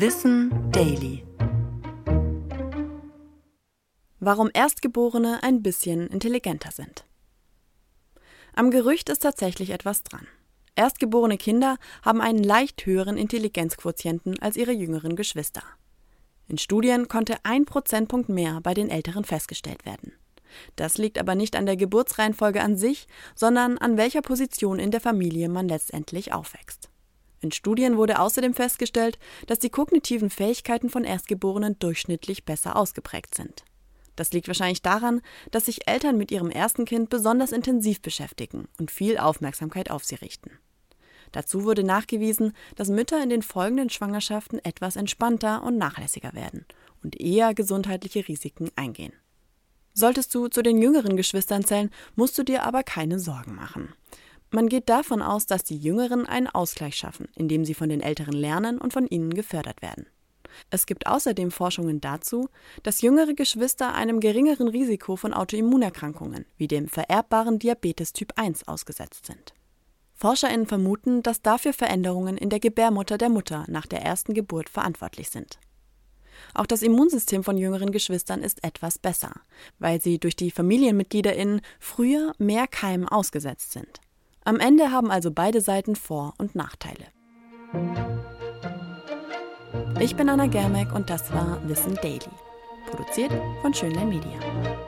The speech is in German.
Wissen Daily. Warum Erstgeborene ein bisschen intelligenter sind. Am Gerücht ist tatsächlich etwas dran. Erstgeborene Kinder haben einen leicht höheren Intelligenzquotienten als ihre jüngeren Geschwister. In Studien konnte ein Prozentpunkt mehr bei den Älteren festgestellt werden. Das liegt aber nicht an der Geburtsreihenfolge an sich, sondern an welcher Position in der Familie man letztendlich aufwächst. In Studien wurde außerdem festgestellt, dass die kognitiven Fähigkeiten von Erstgeborenen durchschnittlich besser ausgeprägt sind. Das liegt wahrscheinlich daran, dass sich Eltern mit ihrem ersten Kind besonders intensiv beschäftigen und viel Aufmerksamkeit auf sie richten. Dazu wurde nachgewiesen, dass Mütter in den folgenden Schwangerschaften etwas entspannter und nachlässiger werden und eher gesundheitliche Risiken eingehen. Solltest du zu den jüngeren Geschwistern zählen, musst du dir aber keine Sorgen machen. Man geht davon aus, dass die Jüngeren einen Ausgleich schaffen, indem sie von den Älteren lernen und von ihnen gefördert werden. Es gibt außerdem Forschungen dazu, dass jüngere Geschwister einem geringeren Risiko von Autoimmunerkrankungen wie dem vererbbaren Diabetes Typ 1 ausgesetzt sind. Forscherinnen vermuten, dass dafür Veränderungen in der Gebärmutter der Mutter nach der ersten Geburt verantwortlich sind. Auch das Immunsystem von jüngeren Geschwistern ist etwas besser, weil sie durch die Familienmitgliederinnen früher mehr Keimen ausgesetzt sind. Am Ende haben also beide Seiten Vor- und Nachteile. Ich bin Anna Germeck und das war Wissen Daily, produziert von Schönlein Media.